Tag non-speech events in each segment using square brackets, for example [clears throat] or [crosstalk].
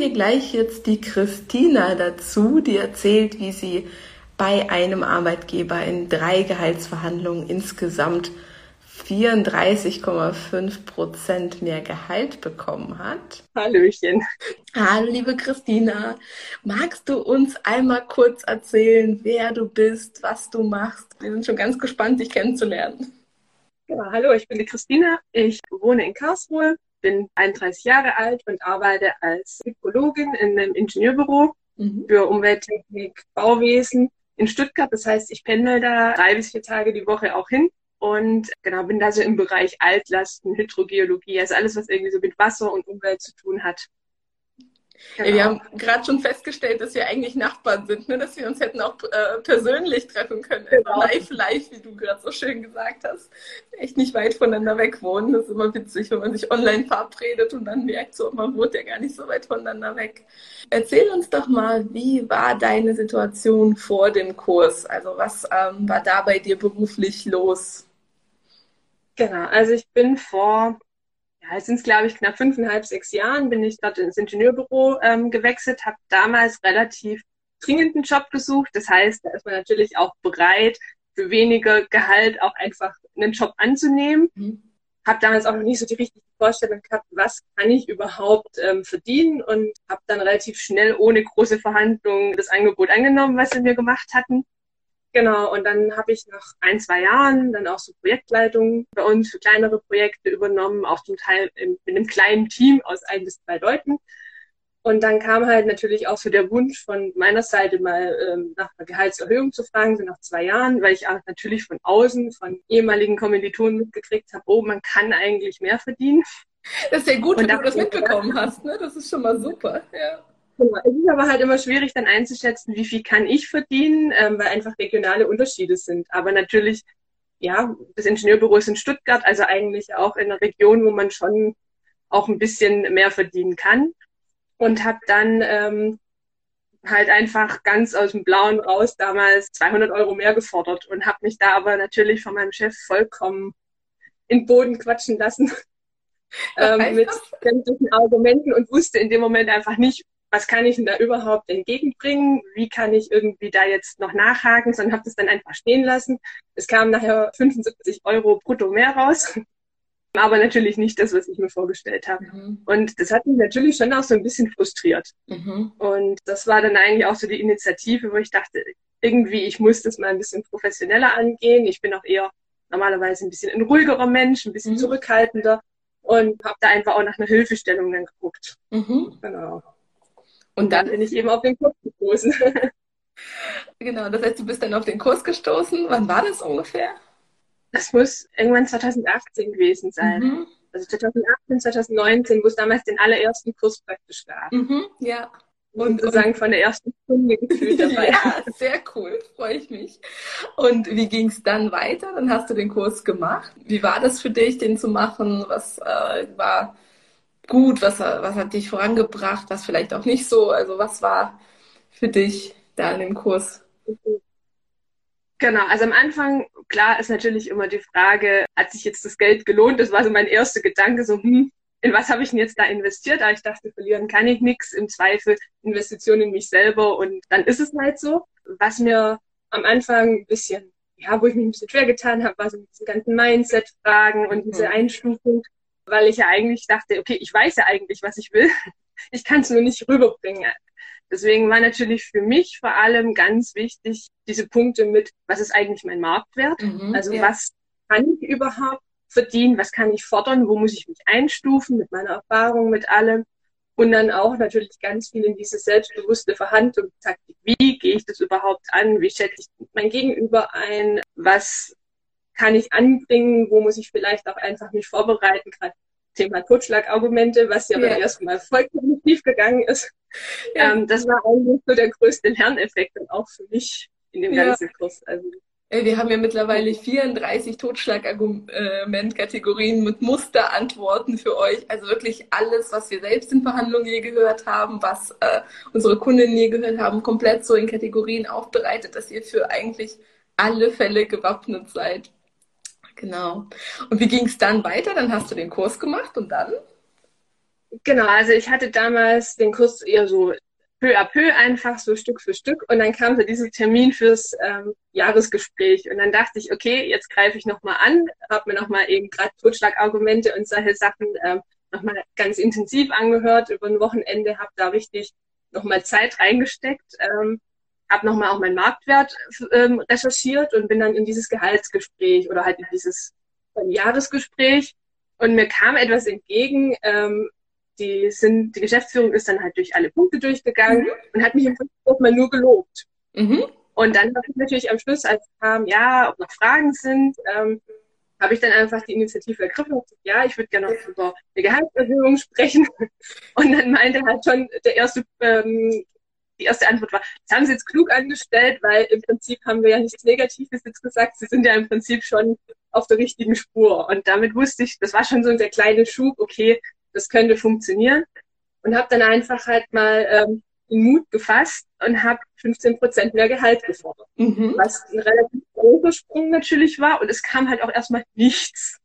Hier gleich jetzt die Christina dazu, die erzählt, wie sie bei einem Arbeitgeber in drei Gehaltsverhandlungen insgesamt 34,5 Prozent mehr Gehalt bekommen hat. Hallöchen. Hallo, liebe Christina. Magst du uns einmal kurz erzählen, wer du bist, was du machst? Wir sind schon ganz gespannt, dich kennenzulernen. Ja, hallo, ich bin die Christina. Ich wohne in Karlsruhe, bin 31 Jahre alt und arbeite als Psychologin in einem Ingenieurbüro mhm. für Umwelttechnik, Bauwesen in Stuttgart. Das heißt, ich pendel da drei bis vier Tage die Woche auch hin und genau bin da so im Bereich Altlasten, Hydrogeologie, also alles, was irgendwie so mit Wasser und Umwelt zu tun hat. Genau. Ja, wir haben gerade schon festgestellt, dass wir eigentlich Nachbarn sind, ne? dass wir uns hätten auch äh, persönlich treffen können. Also genau. Live, live, wie du gerade so schön gesagt hast. Echt nicht weit voneinander weg wohnen. Das ist immer witzig, wenn man sich online verabredet und dann merkt, so, man wohnt ja gar nicht so weit voneinander weg. Erzähl uns doch mal, wie war deine Situation vor dem Kurs? Also was ähm, war da bei dir beruflich los? Genau, also ich bin vor ja, es sind glaube ich knapp fünfeinhalb, sechs Jahren bin ich dort ins Ingenieurbüro ähm, gewechselt, habe damals relativ dringenden Job gesucht. Das heißt, da ist man natürlich auch bereit, für weniger Gehalt auch einfach einen Job anzunehmen. Mhm. Habe damals auch noch nicht so die richtige Vorstellung gehabt, was kann ich überhaupt ähm, verdienen und habe dann relativ schnell ohne große Verhandlungen das Angebot angenommen, was sie mir gemacht hatten. Genau, und dann habe ich nach ein, zwei Jahren dann auch so Projektleitung bei uns für kleinere Projekte übernommen, auch zum Teil in, in einem kleinen Team aus ein bis zwei Leuten. Und dann kam halt natürlich auch so der Wunsch von meiner Seite mal ähm, nach einer Gehaltserhöhung zu fragen, so nach zwei Jahren, weil ich auch natürlich von außen, von ehemaligen Kommilitonen mitgekriegt habe, oh, man kann eigentlich mehr verdienen. Das ist ja gut, und wenn du das [laughs] mitbekommen hast, ne? Das ist schon mal super, ja. Genau. Es ist aber halt immer schwierig dann einzuschätzen, wie viel kann ich verdienen, ähm, weil einfach regionale Unterschiede sind. Aber natürlich, ja, das Ingenieurbüro ist in Stuttgart, also eigentlich auch in einer Region, wo man schon auch ein bisschen mehr verdienen kann. Und habe dann ähm, halt einfach ganz aus dem Blauen raus damals 200 Euro mehr gefordert und habe mich da aber natürlich von meinem Chef vollkommen in den Boden quatschen lassen [laughs] ähm, mit sämtlichen Argumenten und wusste in dem Moment einfach nicht, was kann ich denn da überhaupt entgegenbringen? Wie kann ich irgendwie da jetzt noch nachhaken? Sondern habe das dann einfach stehen lassen. Es kam nachher 75 Euro brutto mehr raus. [laughs] Aber natürlich nicht das, was ich mir vorgestellt habe. Mhm. Und das hat mich natürlich schon auch so ein bisschen frustriert. Mhm. Und das war dann eigentlich auch so die Initiative, wo ich dachte, irgendwie, ich muss das mal ein bisschen professioneller angehen. Ich bin auch eher normalerweise ein bisschen ein ruhigerer Mensch, ein bisschen mhm. zurückhaltender und habe da einfach auch nach einer Hilfestellung dann geguckt. Mhm. Genau. Und dann bin ich eben auf den Kurs gestoßen. [laughs] genau, das heißt, du bist dann auf den Kurs gestoßen. Wann war das ungefähr? Das muss irgendwann 2018 gewesen sein. Mhm. Also 2018, 2019, wo es damals den allerersten Kurs praktisch gab. Mhm, ja. Und sozusagen von der ersten Stunde gefühlt [laughs] dabei. ja, sehr cool, freue ich mich. Und wie ging es dann weiter? Dann hast du den Kurs gemacht. Wie war das für dich, den zu machen? Was äh, war gut? Was, was hat dich vorangebracht? Was vielleicht auch nicht so? Also was war für dich da in dem Kurs? Genau, also am Anfang, klar, ist natürlich immer die Frage, hat sich jetzt das Geld gelohnt? Das war so mein erster Gedanke, so, hm, in was habe ich denn jetzt da investiert? Aber ich dachte, verlieren kann ich nichts. Im Zweifel Investitionen in mich selber und dann ist es halt so. Was mir am Anfang ein bisschen, ja, wo ich mich ein bisschen schwer getan habe, war so diese ganzen Mindset-Fragen und diese mhm. Einstufung weil ich ja eigentlich dachte, okay, ich weiß ja eigentlich, was ich will. [laughs] Ich kann es nur nicht rüberbringen. Deswegen war natürlich für mich vor allem ganz wichtig, diese Punkte mit, was ist eigentlich mein Marktwert? Mhm, also ja. was kann ich überhaupt verdienen? Was kann ich fordern? Wo muss ich mich einstufen mit meiner Erfahrung, mit allem? Und dann auch natürlich ganz viel in diese selbstbewusste Verhandlungstaktik. Wie gehe ich das überhaupt an? Wie schätze ich mein Gegenüber ein? Was kann ich anbringen? Wo muss ich vielleicht auch einfach mich vorbereiten? Gerade Thema Totschlagargumente, was ja, ja. dann erstmal vollkommen tief gegangen ist. Ja. Ähm, das war eigentlich so der größte Lerneffekt und auch für mich in dem ja. ganzen Kurs. Also, wir haben ja mittlerweile 34 Totschlagargumentkategorien mit Musterantworten für euch. Also wirklich alles, was wir selbst in Verhandlungen je gehört haben, was äh, unsere Kundinnen je gehört haben, komplett so in Kategorien aufbereitet, dass ihr für eigentlich alle Fälle gewappnet seid. Genau. Und wie ging es dann weiter? Dann hast du den Kurs gemacht und dann? Genau, also ich hatte damals den Kurs eher so peu à peu einfach so Stück für Stück und dann kam so dieser Termin fürs ähm, Jahresgespräch und dann dachte ich, okay, jetzt greife ich nochmal an, habe mir nochmal eben gerade Totschlagargumente und solche Sachen ähm, nochmal ganz intensiv angehört über ein Wochenende, habe da richtig nochmal Zeit reingesteckt, ähm, habe nochmal auch meinen Marktwert ähm, recherchiert und bin dann in dieses Gehaltsgespräch oder halt in dieses Jahresgespräch und mir kam etwas entgegen, ähm, die sind, die Geschäftsführung ist dann halt durch alle Punkte durchgegangen mhm. und hat mich im Prinzip erstmal nur gelobt. Mhm. Und dann habe ich natürlich am Schluss, als kam, ja, ob noch Fragen sind, ähm, habe ich dann einfach die Initiative ergriffen und gesagt, ja, ich würde gerne noch über eine Gehaltserhöhung sprechen. [laughs] Und dann meinte halt schon der erste, ähm, die erste Antwort war, das haben Sie jetzt klug angestellt, weil im Prinzip haben wir ja nichts Negatives jetzt gesagt. Sie sind ja im Prinzip schon auf der richtigen Spur. Und damit wusste ich, das war schon so der kleine Schub, okay, das könnte funktionieren. Und habe dann einfach halt mal ähm, den Mut gefasst und habe 15 Prozent mehr Gehalt gefordert. Mhm. Was ein relativ großer Sprung natürlich war. Und es kam halt auch erstmal nichts.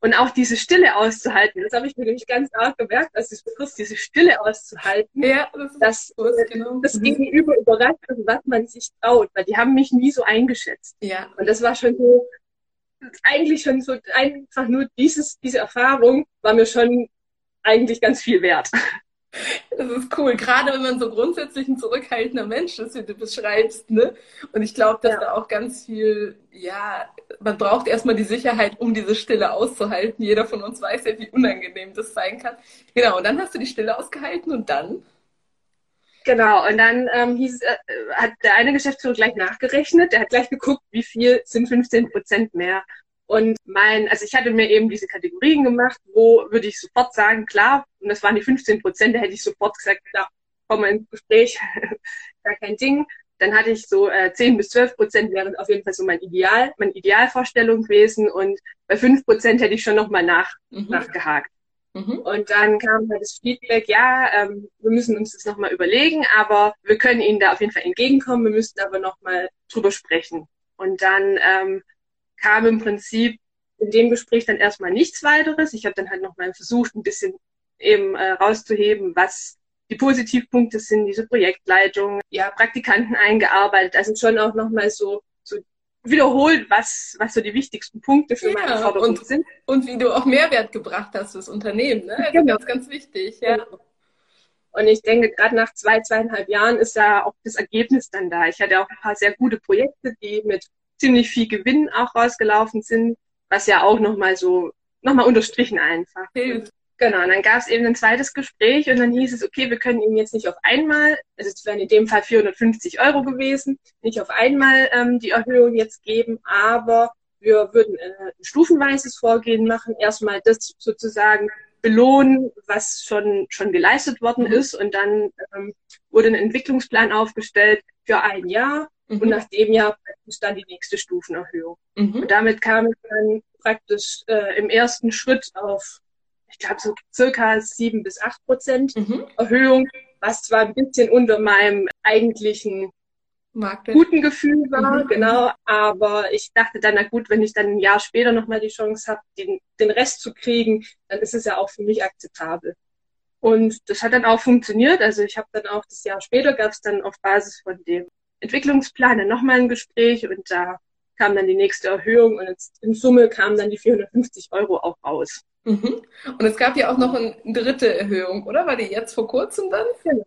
Und auch diese Stille auszuhalten, das habe ich mir nämlich ganz arg gemerkt, als ich Kurs, diese Stille auszuhalten, ja, das dass genau. das mhm. Gegenüber überrascht ist, was man sich traut, weil die haben mich nie so eingeschätzt. Ja. Und das war schon so, eigentlich schon so einfach nur dieses, diese Erfahrung war mir schon eigentlich ganz viel wert. Das ist cool, gerade wenn man so grundsätzlich ein zurückhaltender Mensch ist, wie du beschreibst, ne? Und ich glaube, dass ja. da auch ganz viel, ja, man braucht erstmal die Sicherheit, um diese Stille auszuhalten. Jeder von uns weiß ja, wie unangenehm das sein kann. Genau, und dann hast du die Stille ausgehalten und dann? Genau, und dann ähm, hieß, äh, hat der eine Geschäftsführer gleich nachgerechnet, der hat gleich geguckt, wie viel sind 15 Prozent mehr. Und mein, also ich hatte mir eben diese Kategorien gemacht, wo würde ich sofort sagen, klar, und das waren die 15 Prozent, da hätte ich sofort gesagt, klar, komm mal ins Gespräch, [laughs] gar kein Ding. Dann hatte ich so äh, 10 bis 12 Prozent wären auf jeden Fall so mein Ideal, meine Idealvorstellung gewesen. Und bei 5 Prozent hätte ich schon nochmal nach, mhm. nachgehakt. Mhm. Und dann kam halt das Feedback, ja, ähm, wir müssen uns das nochmal überlegen, aber wir können Ihnen da auf jeden Fall entgegenkommen, wir müssten aber nochmal drüber sprechen. Und dann ähm, kam im Prinzip in dem Gespräch dann erstmal nichts weiteres. Ich habe dann halt nochmal versucht, ein bisschen eben äh, rauszuheben, was die Positivpunkte sind, diese Projektleitung, ja, Praktikanten eingearbeitet, also schon auch nochmal so, so wiederholt, was, was so die wichtigsten Punkte für ja, meine Forderung und, sind. Und wie du auch Mehrwert gebracht hast fürs Unternehmen, ne? Also genau. ganz, ganz wichtig, ja. Genau. Und ich denke, gerade nach zwei, zweieinhalb Jahren ist ja auch das Ergebnis dann da. Ich hatte auch ein paar sehr gute Projekte, die mit ziemlich viel Gewinn auch rausgelaufen sind, was ja auch nochmal so, nochmal unterstrichen einfach. Hilft. Genau, und dann gab es eben ein zweites Gespräch und dann hieß es, okay, wir können Ihnen jetzt nicht auf einmal, also es wären in dem Fall 450 Euro gewesen, nicht auf einmal ähm, die Erhöhung jetzt geben, aber wir würden äh, ein stufenweises Vorgehen machen, erstmal das sozusagen belohnen, was schon, schon geleistet worden mhm. ist und dann ähm, wurde ein Entwicklungsplan aufgestellt für ein Jahr Mhm. Und nach dem Jahr praktisch dann die nächste Stufenerhöhung. Mhm. Und damit kam ich dann praktisch äh, im ersten Schritt auf, ich glaube, so circa sieben bis acht Prozent mhm. Erhöhung, was zwar ein bisschen unter meinem eigentlichen Markt guten Gefühl war, mhm. genau, aber ich dachte dann, na gut, wenn ich dann ein Jahr später nochmal die Chance habe, den, den Rest zu kriegen, dann ist es ja auch für mich akzeptabel. Und das hat dann auch funktioniert. Also ich habe dann auch das Jahr später gab es dann auf Basis von dem Entwicklungsplan dann nochmal ein Gespräch und da kam dann die nächste Erhöhung und in Summe kamen dann die 450 Euro auch raus. Mhm. Und es gab ja auch noch eine dritte Erhöhung, oder? War die jetzt vor kurzem dann? Genau,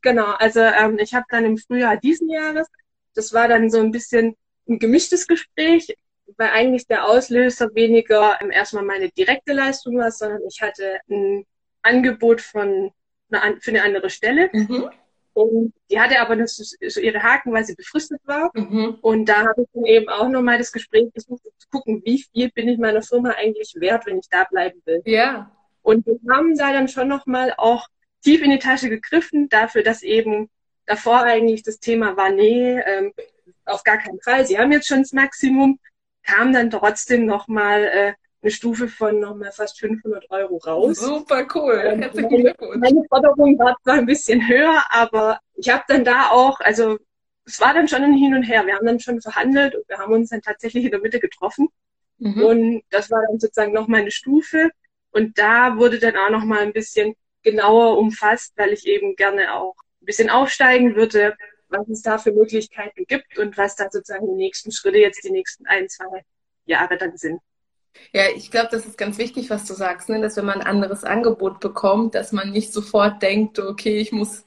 genau. also ähm, ich habe dann im Frühjahr diesen Jahres, das war dann so ein bisschen ein gemischtes Gespräch, weil eigentlich der Auslöser weniger ähm, erstmal meine direkte Leistung war, sondern ich hatte ein Angebot von eine, für eine andere Stelle. Mhm Und die hatte aber das, so ihre Haken, weil sie befristet war. Mhm. Und da habe ich dann eben auch nochmal das Gespräch gesucht, um zu gucken, wie viel bin ich meiner Firma eigentlich wert, wenn ich da bleiben will. Ja. Und wir haben da dann schon nochmal auch tief in die Tasche gegriffen, dafür, dass eben davor eigentlich das Thema war, nee, ähm, auf gar keinen Fall. Sie haben jetzt schon das Maximum, kam dann trotzdem nochmal äh, eine Stufe von nochmal fast 500 Euro raus. Super cool. Ähm, Herzlichen Glückwunsch. Meine Forderung war zwar ein bisschen höher, aber ich habe dann da auch, also es war dann schon ein Hin und Her. Wir haben dann schon verhandelt und wir haben uns dann tatsächlich in der Mitte getroffen. Mhm. Und das war dann sozusagen nochmal eine Stufe. Und da wurde dann auch nochmal ein bisschen genauer umfasst, weil ich eben gerne auch ein bisschen aufsteigen würde, was es da für Möglichkeiten gibt und was da sozusagen die nächsten Schritte jetzt die nächsten ein, zwei Jahre dann sind. Ja, ich glaube, das ist ganz wichtig, was du sagst, ne? dass wenn man ein anderes Angebot bekommt, dass man nicht sofort denkt, okay, ich muss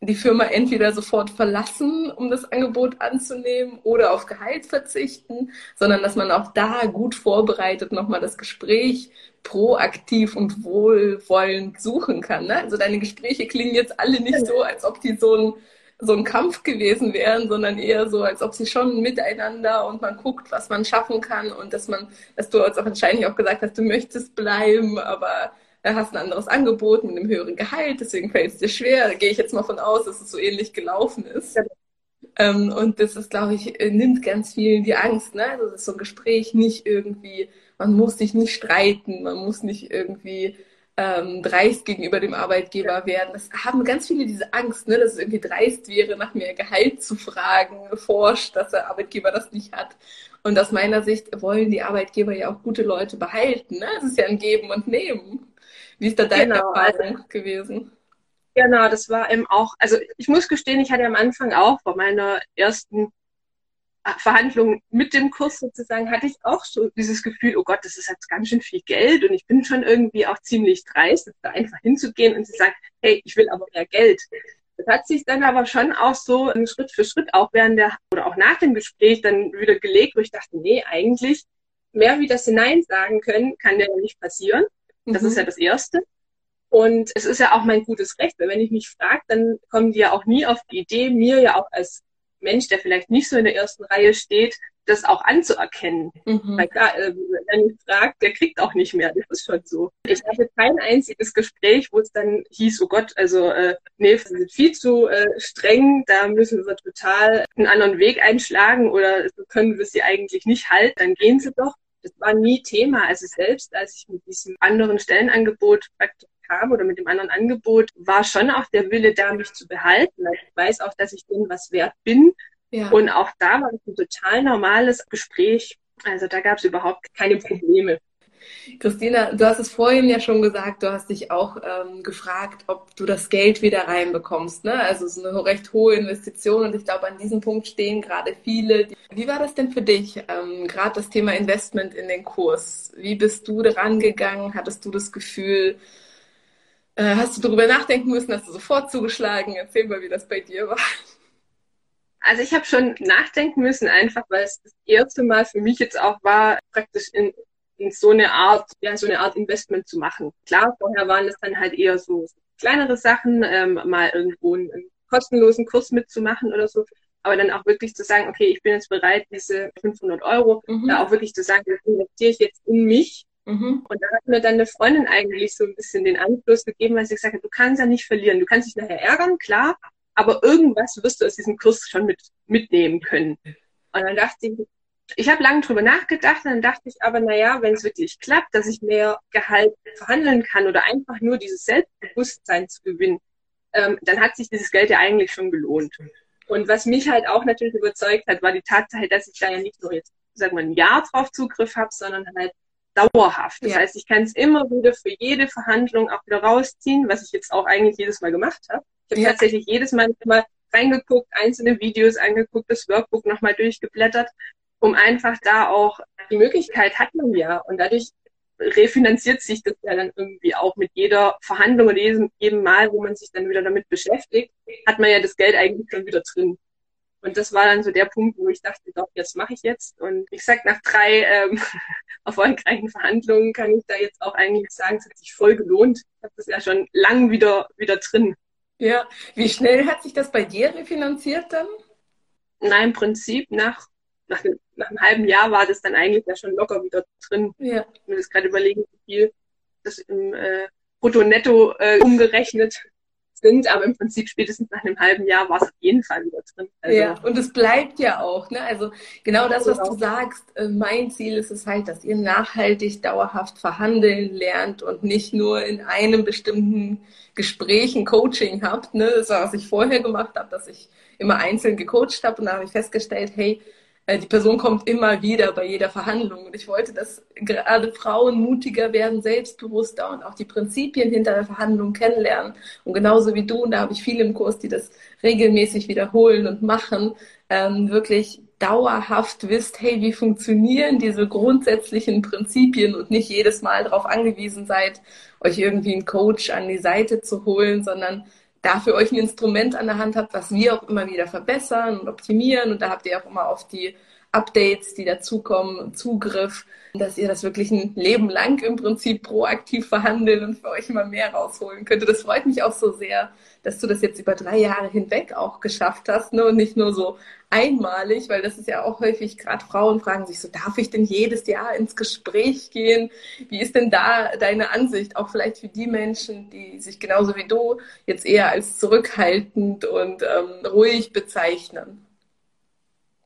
die Firma entweder sofort verlassen, um das Angebot anzunehmen, oder auf Gehalt verzichten, sondern dass man auch da gut vorbereitet nochmal das Gespräch proaktiv und wohlwollend suchen kann. Ne? Also deine Gespräche klingen jetzt alle nicht so, als ob die so ein so ein Kampf gewesen wären, sondern eher so, als ob sie schon miteinander und man guckt, was man schaffen kann und dass man, dass du jetzt auch wahrscheinlich auch gesagt hast, du möchtest bleiben, aber hast ein anderes Angebot mit einem höheren Gehalt, deswegen fällt es dir schwer. Da gehe ich jetzt mal von aus, dass es so ähnlich gelaufen ist. Ja. Ähm, und das ist, glaube ich, äh, nimmt ganz vielen die Angst, ne? Das ist so ein Gespräch nicht irgendwie, man muss sich nicht streiten, man muss nicht irgendwie ähm, dreist gegenüber dem Arbeitgeber werden. Das haben ganz viele diese Angst, ne, dass es irgendwie dreist wäre, nach mehr Gehalt zu fragen, forscht, dass der Arbeitgeber das nicht hat. Und aus meiner Sicht wollen die Arbeitgeber ja auch gute Leute behalten. Ne? Es ist ja ein Geben und Nehmen. Wie ist da deine genau, Erfahrung also, gewesen? Genau, das war eben auch, also ich muss gestehen, ich hatte am Anfang auch bei meiner ersten Verhandlungen mit dem Kurs sozusagen hatte ich auch so dieses Gefühl, oh Gott, das ist jetzt ganz schön viel Geld und ich bin schon irgendwie auch ziemlich dreist, da einfach hinzugehen und zu sagen, hey, ich will aber mehr Geld. Das hat sich dann aber schon auch so Schritt für Schritt auch während der oder auch nach dem Gespräch dann wieder gelegt, wo ich dachte, nee, eigentlich mehr wie das Nein sagen können, kann ja nicht passieren. Das mhm. ist ja das Erste. Und es ist ja auch mein gutes Recht, weil wenn ich mich frage, dann kommen die ja auch nie auf die Idee, mir ja auch als Mensch, der vielleicht nicht so in der ersten Reihe steht, das auch anzuerkennen. Mhm. Weil klar, äh, wenn ich fragt, der kriegt auch nicht mehr. Das ist schon so. Ich hatte kein einziges Gespräch, wo es dann hieß, oh Gott, also äh, nee, wir sind viel zu äh, streng, da müssen wir total einen anderen Weg einschlagen oder so können wir sie eigentlich nicht halten, dann gehen sie doch. Das war nie Thema. Also selbst als ich mit diesem anderen Stellenangebot praktisch kam oder mit dem anderen Angebot, war schon auch der Wille da, mich zu behalten. Also ich weiß auch, dass ich denen was wert bin. Ja. Und auch da war es ein total normales Gespräch. Also da gab es überhaupt keine Probleme. Christina, du hast es vorhin ja schon gesagt, du hast dich auch ähm, gefragt, ob du das Geld wieder reinbekommst. Ne? Also es ist eine recht hohe Investition und ich glaube, an diesem Punkt stehen gerade viele. Wie war das denn für dich, ähm, gerade das Thema Investment in den Kurs? Wie bist du daran gegangen? Hattest du das Gefühl, äh, hast du darüber nachdenken müssen? Hast du sofort zugeschlagen? Erzähl mal, wie das bei dir war. Also ich habe schon nachdenken müssen, einfach weil es das erste Mal für mich jetzt auch war, praktisch in, in so eine Art, ja, so eine Art Investment zu machen. Klar, vorher waren es dann halt eher so kleinere Sachen, ähm, mal irgendwo einen, einen kostenlosen Kurs mitzumachen oder so. Aber dann auch wirklich zu sagen, okay, ich bin jetzt bereit, diese 500 Euro, mhm. da auch wirklich zu sagen, das investiere ich jetzt in mich Mhm. Und da hat mir dann eine Freundin eigentlich so ein bisschen den Anschluss gegeben, weil sie gesagt hat, du kannst ja nicht verlieren. Du kannst dich nachher ärgern, klar, aber irgendwas wirst du aus diesem Kurs schon mit, mitnehmen können. Und dann dachte ich, ich habe lange drüber nachgedacht, dann dachte ich aber, naja, wenn es wirklich klappt, dass ich mehr Gehalt verhandeln kann oder einfach nur dieses Selbstbewusstsein zu gewinnen, ähm, dann hat sich dieses Geld ja eigentlich schon gelohnt. Und was mich halt auch natürlich überzeugt hat, war die Tatsache, dass ich da ja nicht nur jetzt, sagen wir, ein Jahr drauf Zugriff habe, sondern halt dauerhaft. Das ja. heißt, ich kann es immer wieder für jede Verhandlung auch wieder rausziehen, was ich jetzt auch eigentlich jedes Mal gemacht habe. Ich habe ja. tatsächlich jedes Mal mal reingeguckt, einzelne Videos angeguckt, das Workbook nochmal durchgeblättert, um einfach da auch die Möglichkeit hat man ja und dadurch refinanziert sich das ja dann irgendwie auch mit jeder Verhandlung und jedem, jedem Mal, wo man sich dann wieder damit beschäftigt, hat man ja das Geld eigentlich schon wieder drin. Und das war dann so der Punkt, wo ich dachte, doch, jetzt mache ich jetzt. Und ich sag, nach drei ähm, [laughs] erfolgreichen Verhandlungen kann ich da jetzt auch eigentlich sagen, es hat sich voll gelohnt. Ich habe das ja schon lang wieder, wieder drin. Ja, wie schnell hat sich das bei dir refinanziert dann? Nein, im Prinzip nach, nach, nach einem halben Jahr war das dann eigentlich ja schon locker wieder drin. Ja. Ich muss gerade überlegen, wie viel das im äh, Brutto-Netto äh, umgerechnet sind, aber im Prinzip spätestens nach einem halben Jahr war es auf jeden Fall wieder drin. Also, ja, und es bleibt ja auch, ne? Also genau das, was genau. du sagst, äh, mein Ziel ist es halt, dass ihr nachhaltig, dauerhaft verhandeln lernt und nicht nur in einem bestimmten Gespräch ein Coaching habt. Ne? Das war, was ich vorher gemacht habe, dass ich immer einzeln gecoacht habe und da habe ich festgestellt, hey, die Person kommt immer wieder bei jeder Verhandlung. Und ich wollte, dass gerade Frauen mutiger werden, selbstbewusster und auch die Prinzipien hinter der Verhandlung kennenlernen. Und genauso wie du, und da habe ich viele im Kurs, die das regelmäßig wiederholen und machen, ähm, wirklich dauerhaft wisst, hey, wie funktionieren diese grundsätzlichen Prinzipien und nicht jedes Mal darauf angewiesen seid, euch irgendwie einen Coach an die Seite zu holen, sondern dafür euch ein Instrument an der Hand habt, was wir auch immer wieder verbessern und optimieren. Und da habt ihr auch immer auf die Updates, die dazukommen, Zugriff, dass ihr das wirklich ein Leben lang im Prinzip proaktiv verhandeln und für euch immer mehr rausholen könnt. Das freut mich auch so sehr, dass du das jetzt über drei Jahre hinweg auch geschafft hast ne? und nicht nur so einmalig, weil das ist ja auch häufig, gerade Frauen fragen sich so, darf ich denn jedes Jahr ins Gespräch gehen? Wie ist denn da deine Ansicht, auch vielleicht für die Menschen, die sich genauso wie du jetzt eher als zurückhaltend und ähm, ruhig bezeichnen?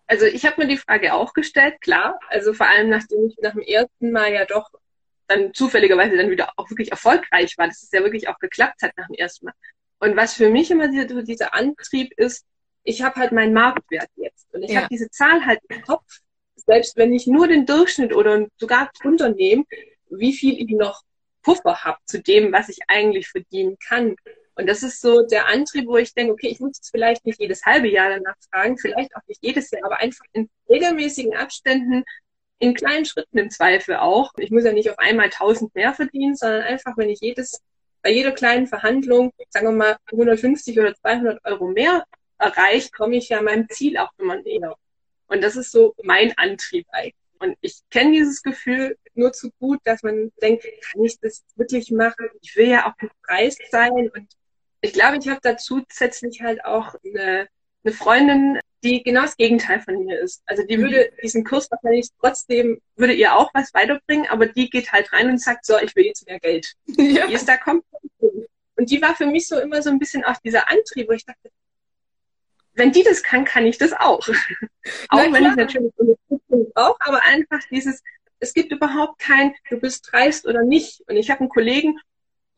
Also ich habe mir die Frage auch gestellt, klar. Also vor allem nachdem ich nach dem ersten Mal ja doch dann zufälligerweise dann wieder auch wirklich erfolgreich war, dass es ja wirklich auch geklappt hat nach dem ersten Mal. Und was für mich immer dieser, dieser Antrieb ist, ich habe halt meinen Marktwert jetzt. Und ich ja. habe diese Zahl halt im Kopf, selbst wenn ich nur den Durchschnitt oder sogar drunter nehme, wie viel ich noch Puffer habe zu dem, was ich eigentlich verdienen kann. Und das ist so der Antrieb, wo ich denke, okay, ich muss jetzt vielleicht nicht jedes halbe Jahr danach fragen, vielleicht auch nicht jedes Jahr, aber einfach in regelmäßigen Abständen, in kleinen Schritten im Zweifel auch. Ich muss ja nicht auf einmal 1000 mehr verdienen, sondern einfach, wenn ich jedes, bei jeder kleinen Verhandlung, sagen wir mal 150 oder 200 Euro mehr erreicht, komme ich ja meinem Ziel auch immer näher. Und das ist so mein Antrieb eigentlich. Und ich kenne dieses Gefühl nur zu gut, dass man denkt, kann ich das wirklich machen? Ich will ja auch Preis sein und ich glaube, ich habe da zusätzlich halt auch eine, eine Freundin, die genau das Gegenteil von mir ist. Also die würde mhm. diesen Kurs wahrscheinlich trotzdem, würde ihr auch was weiterbringen, aber die geht halt rein und sagt, so, ich will jetzt mehr Geld. [laughs] Ja. Die ist da komplett Und die war für mich so immer so ein bisschen auch dieser Antrieb, wo ich dachte, wenn die das kann, kann ich das auch. [laughs] auch wenn ich natürlich Unterstützung brauche, aber einfach dieses, es gibt überhaupt kein, du bist dreist oder nicht. Und ich habe einen Kollegen,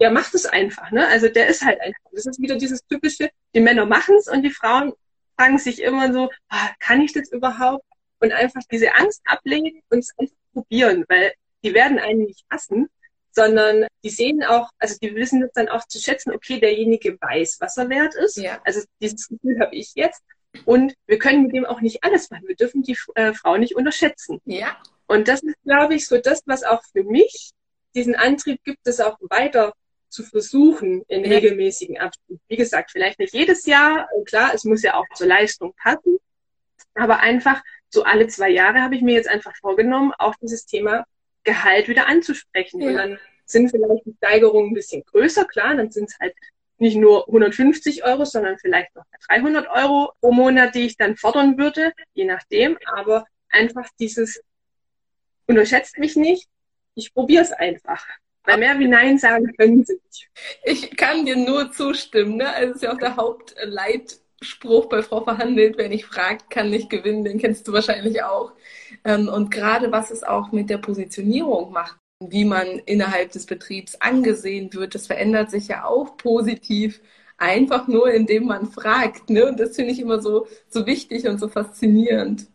der macht es einfach, ne? Also der ist halt einfach. Das ist wieder dieses typische, die Männer machen es und die Frauen fragen sich immer so, ah, kann ich das überhaupt? Und einfach diese Angst ablegen und es einfach probieren, weil die werden einen nicht hassen, sondern die sehen auch, also die wissen das dann auch zu schätzen, okay, derjenige weiß, was er wert ist. Ja. Also dieses Gefühl habe ich jetzt. Und wir können mit dem auch nicht alles machen. Wir dürfen die äh, Frau nicht unterschätzen. Ja. Und das ist, glaube ich, so das, was auch für mich diesen Antrieb gibt, das auch weiter zu versuchen in regelmäßigen Abständen. Wie gesagt, vielleicht nicht jedes Jahr, klar, es muss ja auch zur Leistung passen, aber einfach so alle zwei Jahre habe ich mir jetzt einfach vorgenommen, auch dieses Thema Gehalt wieder anzusprechen. Ja. Und dann sind vielleicht die Steigerungen ein bisschen größer, klar, dann sind es halt nicht nur 150 Euro, sondern vielleicht noch 300 Euro pro Monat, die ich dann fordern würde, je nachdem. Aber einfach dieses unterschätzt mich nicht, ich probiere es einfach. Weil mehr wie Nein sagen können sie nicht. Ich kann dir nur zustimmen. Ne? Also es ist ja auch der Hauptleitspruch bei Frau Verhandelt, wer nicht fragt, kann nicht gewinnen. Den kennst du wahrscheinlich auch. Ähm, und gerade was es auch mit der Positionierung macht, wie man innerhalb des Betriebs angesehen wird, das verändert sich ja auch positiv einfach nur, indem man fragt. Ne? Und das finde ich immer so, so wichtig und so faszinierend.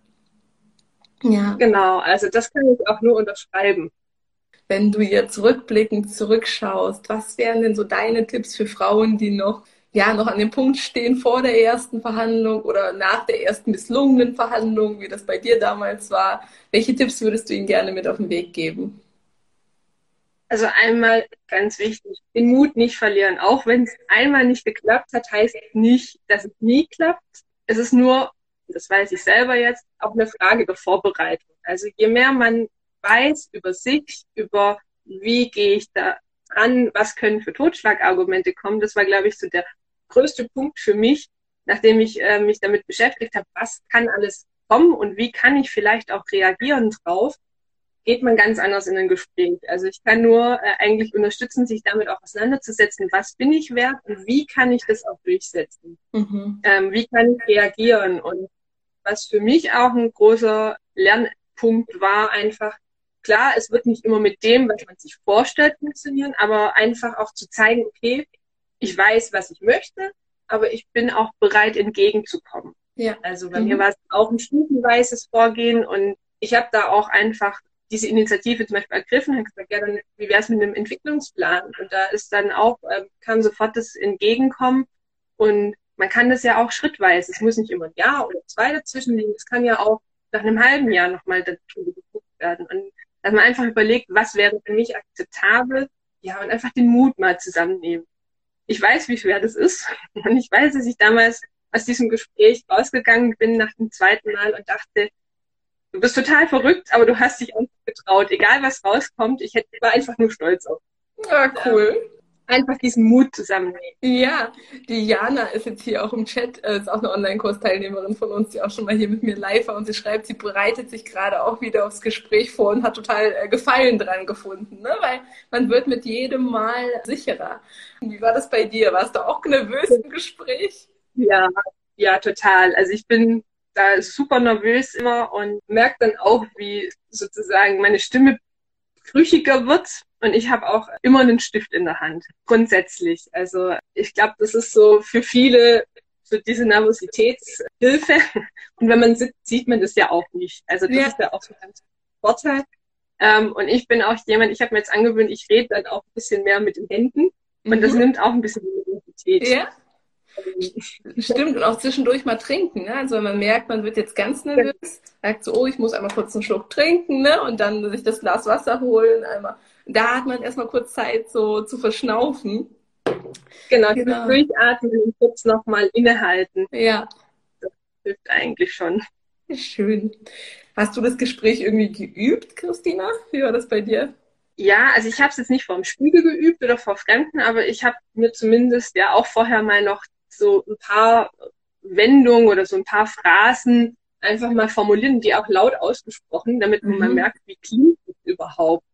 Ja. Genau, also das kann ich auch nur unterschreiben wenn du jetzt rückblickend zurückschaust, was wären denn so deine Tipps für Frauen, die noch ja noch an dem Punkt stehen vor der ersten Verhandlung oder nach der ersten misslungenen Verhandlung, wie das bei dir damals war? Welche Tipps würdest du ihnen gerne mit auf den Weg geben? Also einmal ganz wichtig, den Mut nicht verlieren. Auch wenn es einmal nicht geklappt hat, heißt nicht, dass es nie klappt. Es ist nur, das weiß ich selber jetzt, auch eine Frage der Vorbereitung. Also je mehr man weiß über sich, über wie gehe ich da dran, was können für Totschlagargumente kommen. Das war, glaube ich, so der größte Punkt für mich, nachdem ich äh, mich damit beschäftigt habe, was kann alles kommen und wie kann ich vielleicht auch reagieren drauf, geht man ganz anders in ein Gespräch. Also ich kann nur äh, eigentlich unterstützen, sich damit auch auseinanderzusetzen, was bin ich wert und wie kann ich das auch durchsetzen? Mhm. Ähm, wie kann ich reagieren? Und was für mich auch ein großer Lernpunkt war, einfach, klar, es wird nicht immer mit dem, was man sich vorstellt, funktionieren, aber einfach auch zu zeigen, okay, ich weiß, was ich möchte, aber ich bin auch bereit, entgegenzukommen. Ja. Also bei mhm. mir war es auch ein stufenweises Vorgehen und ich habe da auch einfach diese Initiative zum Beispiel ergriffen, habe gesagt, ja, dann wie wäre es mit einem Entwicklungsplan? Und da ist dann auch, äh, kam sofort das Entgegenkommen und man kann das ja auch schrittweise. Es muss nicht immer ein Jahr oder zwei dazwischen liegen. Es kann ja auch nach einem halben Jahr nochmal dazu geguckt werden. Und dass man einfach überlegt, was wäre für mich akzeptabel, ja, und einfach den Mut mal zusammennehmen. Ich weiß, wie schwer das ist. [laughs] Und ich weiß, dass ich damals aus diesem Gespräch rausgegangen bin nach dem zweiten Mal und dachte, du bist total verrückt, aber du hast dich einfach getraut. Egal was rauskommt, ich hätte, war einfach nur stolz auf. Ja, cool. Einfach diesen Mut zusammennehmen. Ja, die Jana ist jetzt hier auch im Chat, äh, ist auch eine Online-Kurs-Teilnehmerin von uns, die auch schon mal hier mit mir live war und sie schreibt, sie bereitet sich gerade auch wieder aufs Gespräch vor und hat total äh, Gefallen dran gefunden, ne? weil man wird mit jedem Mal sicherer. Wie war das bei dir? Warst du auch nervös im Gespräch? Ja, ja, total. Also ich bin da super nervös immer und merke dann auch, wie sozusagen meine Stimme brüchiger wird. Und ich habe auch immer einen Stift in der Hand, grundsätzlich. Also ich glaube, das ist so für viele so diese Nervositätshilfe. Und wenn man sitzt, sieht man das ja auch nicht. Also das ja. ist ja auch so ein ganz Vorteil. Ähm, und ich bin auch jemand, ich habe mir jetzt angewöhnt, ich rede dann auch ein bisschen mehr mit den Händen. Und mhm. das nimmt auch ein bisschen die Nervosität. Ja. Stimmt, und auch zwischendurch mal trinken. Ne? Also wenn man merkt, man wird jetzt ganz nervös, sagt so, oh, ich muss einmal kurz einen Schluck trinken ne? und dann sich das Glas Wasser holen. Einmal. Da hat man erstmal kurz Zeit, so zu verschnaufen. Genau, genau. durchatmen und kurz nochmal innehalten. Ja. Das hilft eigentlich schon. Schön. Hast du das Gespräch irgendwie geübt, Christina? Wie war das bei dir? Ja, also ich habe es jetzt nicht vor dem Spiegel geübt oder vor Fremden, aber ich habe mir zumindest ja auch vorher mal noch so ein paar Wendungen oder so ein paar Phrasen einfach mal formulieren, die auch laut ausgesprochen, damit mhm. man merkt, wie klingt es überhaupt.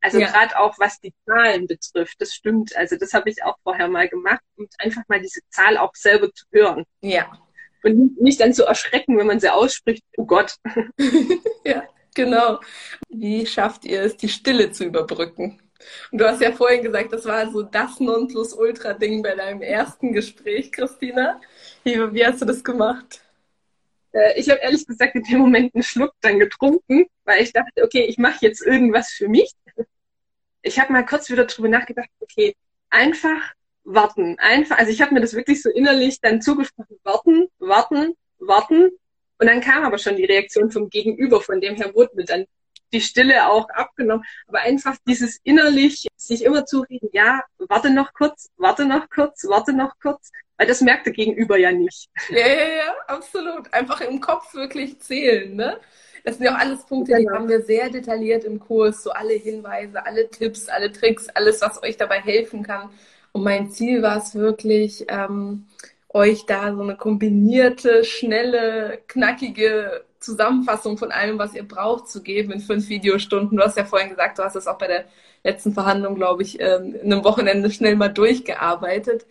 Also ja. gerade auch was die Zahlen betrifft, das stimmt. Also das habe ich auch vorher mal gemacht, um einfach mal diese Zahl auch selber zu hören. Ja. Und nicht dann zu erschrecken, wenn man sie ausspricht, oh Gott. [laughs] ja, genau. Wie schafft ihr es, die Stille zu überbrücken? Und du hast ja vorhin gesagt, das war so das Nonplusultra-Ding bei deinem ersten Gespräch, Christina. Wie, wie hast du das gemacht? Äh, ich habe ehrlich gesagt in dem Moment einen Schluck dann getrunken, weil ich dachte, okay, ich mache jetzt irgendwas für mich. Ich habe mal kurz wieder drüber nachgedacht, okay, einfach warten. Einfach, also ich habe mir das wirklich so innerlich dann zugesprochen, warten, warten, warten. Und dann kam aber schon die Reaktion vom Gegenüber, von dem her wurde mir dann die Stille auch abgenommen. Aber einfach dieses innerlich sich immer zureden, ja, warte noch kurz, warte noch kurz, warte noch kurz. Weil das merkt der Gegenüber ja nicht. Ja, ja, ja, absolut. Einfach im Kopf wirklich zählen, ne? Das sind ja auch alles Punkte, genau. die haben wir sehr detailliert im Kurs, so alle Hinweise, alle Tipps, alle Tricks, alles, was euch dabei helfen kann. Und mein Ziel war es wirklich, ähm, euch da so eine kombinierte, schnelle, knackige Zusammenfassung von allem, was ihr braucht, zu geben in fünf Videostunden. Du hast ja vorhin gesagt, du hast es auch bei der letzten Verhandlung, glaube ich, ähm, in einem Wochenende schnell mal durchgearbeitet.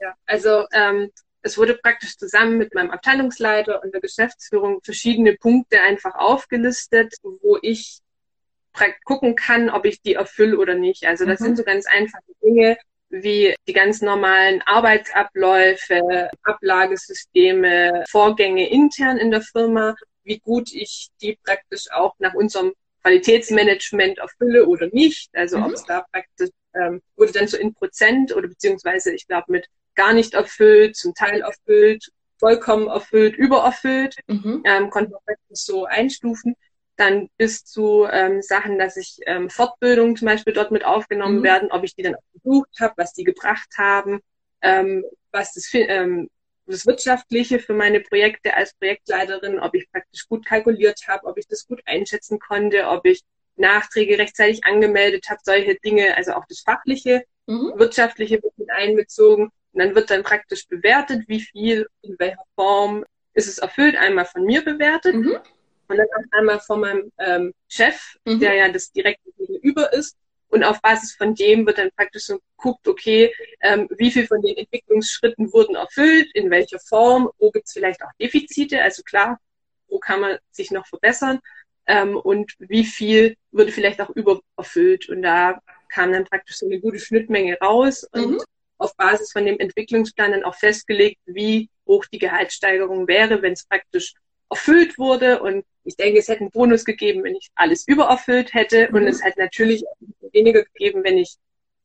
Ja, also ähm, es wurde praktisch zusammen mit meinem Abteilungsleiter und der Geschäftsführung verschiedene Punkte einfach aufgelistet, wo ich gucken kann, ob ich die erfülle oder nicht. Also das mhm. sind so ganz einfache Dinge wie die ganz normalen Arbeitsabläufe, Ablagesysteme, Vorgänge intern in der Firma wie gut ich die praktisch auch nach unserem Qualitätsmanagement erfülle oder nicht. Also mhm. ob es da praktisch ähm, wurde dann so in Prozent oder beziehungsweise ich glaube mit gar nicht erfüllt, zum Teil erfüllt, vollkommen erfüllt, übererfüllt, mhm. ähm, konnte man praktisch so einstufen. Dann bis zu ähm, Sachen, dass ich ähm, Fortbildungen zum Beispiel dort mit aufgenommen mhm. werden, ob ich die dann auch besucht habe, was die gebracht haben, ähm, was das ähm, das Wirtschaftliche für meine Projekte als Projektleiterin, ob ich praktisch gut kalkuliert habe, ob ich das gut einschätzen konnte, ob ich Nachträge rechtzeitig angemeldet habe, solche Dinge, also auch das Fachliche, mhm. Wirtschaftliche wird mit einbezogen. Und dann wird dann praktisch bewertet, wie viel, in welcher Form ist es erfüllt, einmal von mir bewertet mhm. und dann auch einmal von meinem ähm, Chef, mhm. der ja das direkte Gegenüber ist. Und auf Basis von dem wird dann praktisch so geguckt, okay, ähm, wie viel von den Entwicklungsschritten wurden erfüllt, in welcher Form, wo gibt es vielleicht auch Defizite, also klar, wo kann man sich noch verbessern ähm, und wie viel wurde vielleicht auch übererfüllt. Und da kam dann praktisch so eine gute Schnittmenge raus und mhm. auf Basis von dem Entwicklungsplan dann auch festgelegt, wie hoch die Gehaltssteigerung wäre, wenn es praktisch erfüllt wurde. Und ich denke, es hätte einen Bonus gegeben, wenn ich alles übererfüllt hätte. Mhm. Und es hätte natürlich weniger gegeben, wenn ich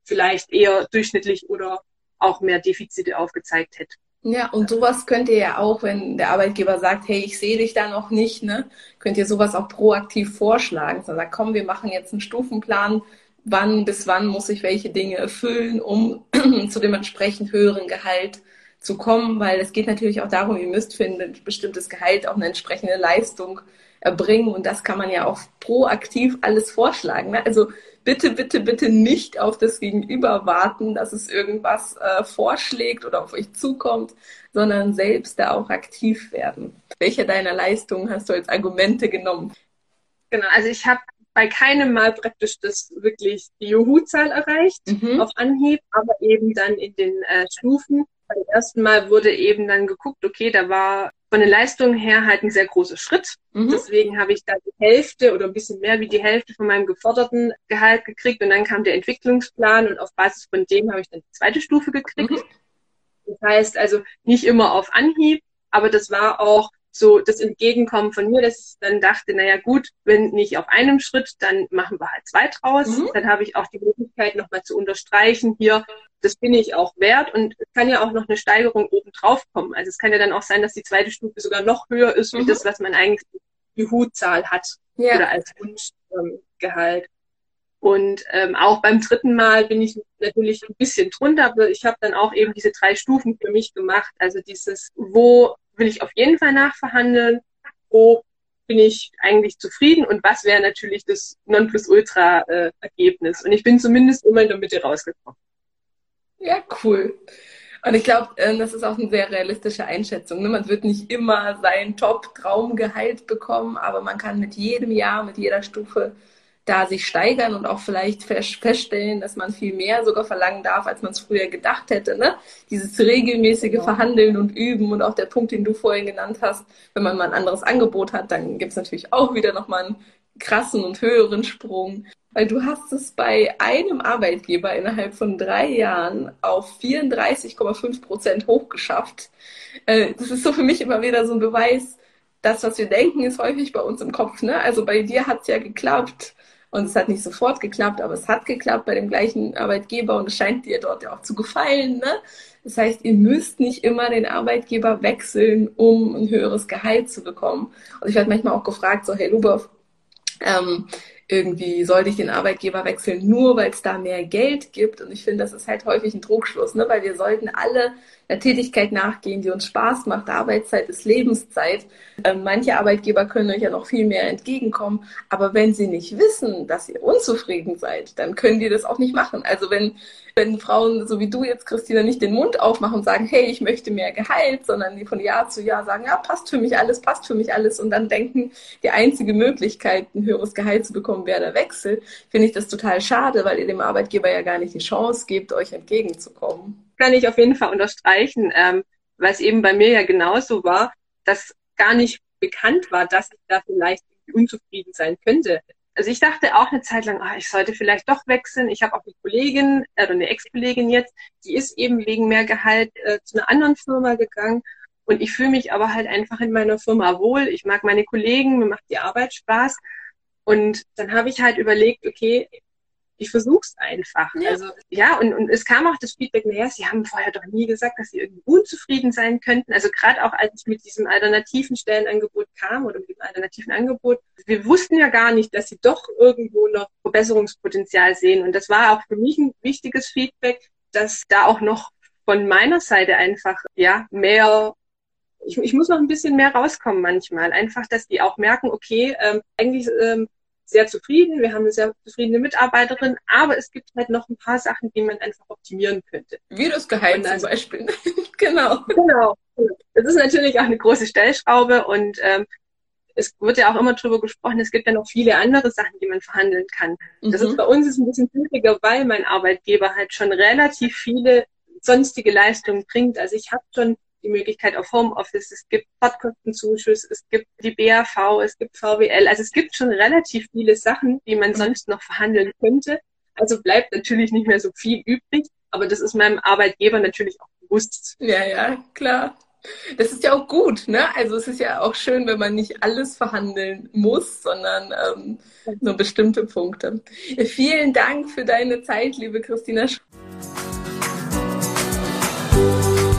vielleicht eher durchschnittlich oder auch mehr Defizite aufgezeigt hätte. Ja, und sowas könnt ihr ja auch, wenn der Arbeitgeber sagt, hey, ich sehe dich da noch nicht, ne, könnt ihr sowas auch proaktiv vorschlagen. So sagt, komm, wir machen jetzt einen Stufenplan, wann bis wann muss ich welche Dinge erfüllen, um [clears throat] zu dem entsprechend höheren Gehalt zu kommen, weil es geht natürlich auch darum, ihr müsst für ein bestimmtes Gehalt auch eine entsprechende Leistung erbringen und das kann man ja auch proaktiv alles vorschlagen. Ne? Also bitte, bitte, bitte nicht auf das Gegenüber warten, dass es irgendwas äh, vorschlägt oder auf euch zukommt, sondern selbst da auch aktiv werden. Welche deiner Leistungen hast du als Argumente genommen? Genau, also ich habe bei keinem Mal praktisch das wirklich die Juhu-Zahl erreicht mhm. auf Anhieb, aber eben dann in den äh, Stufen. Beim ersten Mal wurde eben dann geguckt, okay, da war von den Leistungen her halt ein sehr großer Schritt. Mhm. Deswegen habe ich da die Hälfte oder ein bisschen mehr wie die Hälfte von meinem geforderten Gehalt gekriegt und dann kam der Entwicklungsplan und auf Basis von dem habe ich dann die zweite Stufe gekriegt. Mhm. Das heißt also nicht immer auf Anhieb, aber das war auch so das Entgegenkommen von mir, dass ich dann dachte, naja gut, wenn nicht auf einem Schritt, dann machen wir halt zwei draus. Mhm. Dann habe ich auch die Möglichkeit, nochmal zu unterstreichen, hier, das bin ich auch wert und es kann ja auch noch eine Steigerung oben drauf kommen. Also es kann ja dann auch sein, dass die zweite Stufe sogar noch höher ist, mhm. wie das, was man eigentlich die Hutzahl hat ja. oder als Wunschgehalt. Und ähm, auch beim dritten Mal bin ich natürlich ein bisschen drunter, aber ich habe dann auch eben diese drei Stufen für mich gemacht. Also dieses, wo will ich auf jeden Fall nachverhandeln, wo bin ich eigentlich zufrieden und was wäre natürlich das Nonplusultra-Ergebnis. Äh, und ich bin zumindest immer in der Mitte rausgekommen. Ja, cool. Und ich glaube, äh, das ist auch eine sehr realistische Einschätzung. Ne? Man wird nicht immer sein Top-Traumgehalt bekommen, aber man kann mit jedem Jahr, mit jeder Stufe da sich steigern und auch vielleicht feststellen, dass man viel mehr sogar verlangen darf, als man es früher gedacht hätte. Ne? Dieses regelmäßige ja. Verhandeln und Üben und auch der Punkt, den du vorhin genannt hast, wenn man mal ein anderes Angebot hat, dann gibt es natürlich auch wieder nochmal einen krassen und höheren Sprung. Weil du hast es bei einem Arbeitgeber innerhalb von drei Jahren auf 34,5 Prozent hochgeschafft. Äh, das ist so für mich immer wieder so ein Beweis, das, was wir denken, ist häufig bei uns im Kopf. Ne? Also bei dir hat es ja geklappt und es hat nicht sofort geklappt, aber es hat geklappt bei dem gleichen Arbeitgeber und es scheint dir dort ja auch zu gefallen. Ne? Das heißt, ihr müsst nicht immer den Arbeitgeber wechseln, um ein höheres Gehalt zu bekommen. Und ich werde manchmal auch gefragt, so, hey Lubov, ähm, irgendwie sollte ich den Arbeitgeber wechseln, nur weil es da mehr Geld gibt. Und ich finde, das ist halt häufig ein Trugschluss, ne? weil wir sollten alle der Tätigkeit nachgehen, die uns Spaß macht. Arbeitszeit ist Lebenszeit. Ähm, manche Arbeitgeber können euch ja noch viel mehr entgegenkommen. Aber wenn sie nicht wissen, dass ihr unzufrieden seid, dann können die das auch nicht machen. Also wenn, wenn Frauen, so wie du jetzt, Christina, nicht den Mund aufmachen und sagen, hey, ich möchte mehr Gehalt, sondern die von Jahr zu Jahr sagen, ja, passt für mich alles, passt für mich alles und dann denken, die einzige Möglichkeit, ein höheres Gehalt zu bekommen, wäre der Wechsel, finde ich das total schade, weil ihr dem Arbeitgeber ja gar nicht die Chance gebt, euch entgegenzukommen kann ich auf jeden Fall unterstreichen, ähm, weil es eben bei mir ja genauso war, dass gar nicht bekannt war, dass ich da vielleicht unzufrieden sein könnte. Also ich dachte auch eine Zeit lang, ach, ich sollte vielleicht doch wechseln. Ich habe auch eine Kollegin äh, eine Ex-Kollegin jetzt, die ist eben wegen mehr Gehalt äh, zu einer anderen Firma gegangen. Und ich fühle mich aber halt einfach in meiner Firma wohl. Ich mag meine Kollegen, mir macht die Arbeit Spaß. Und dann habe ich halt überlegt, okay, ich versuch's einfach. Ja. Also ja, und, und es kam auch das Feedback, naja, sie haben vorher doch nie gesagt, dass sie irgendwie unzufrieden sein könnten. Also gerade auch als ich mit diesem alternativen Stellenangebot kam oder mit dem alternativen Angebot, wir wussten ja gar nicht, dass sie doch irgendwo noch Verbesserungspotenzial sehen. Und das war auch für mich ein wichtiges Feedback, dass da auch noch von meiner Seite einfach ja mehr ich, ich muss noch ein bisschen mehr rauskommen manchmal. Einfach, dass die auch merken, okay, ähm, eigentlich ähm, sehr zufrieden, wir haben eine sehr zufriedene Mitarbeiterin, aber es gibt halt noch ein paar Sachen, die man einfach optimieren könnte. Wie das Gehalt zum Beispiel. [laughs] genau. Genau. Das ist natürlich auch eine große Stellschraube und ähm, es wird ja auch immer drüber gesprochen, es gibt ja noch viele andere Sachen, die man verhandeln kann. Mhm. Das ist mhm. bei uns ist ein bisschen schwieriger, weil mein Arbeitgeber halt schon relativ viele sonstige Leistungen bringt. Also ich habe schon die Möglichkeit auf Homeoffice, es gibt Fahrtkostenzuschuss, es gibt die BAV, es gibt VWL. Also es gibt schon relativ viele Sachen, die man sonst noch verhandeln könnte. Also bleibt natürlich nicht mehr so viel übrig, aber das ist meinem Arbeitgeber natürlich auch bewusst. Ja, ja, klar. Das ist ja auch gut, ne? Also es ist ja auch schön, wenn man nicht alles verhandeln muss, sondern ähm, nur bestimmte Punkte. Vielen Dank für deine Zeit, liebe Christina.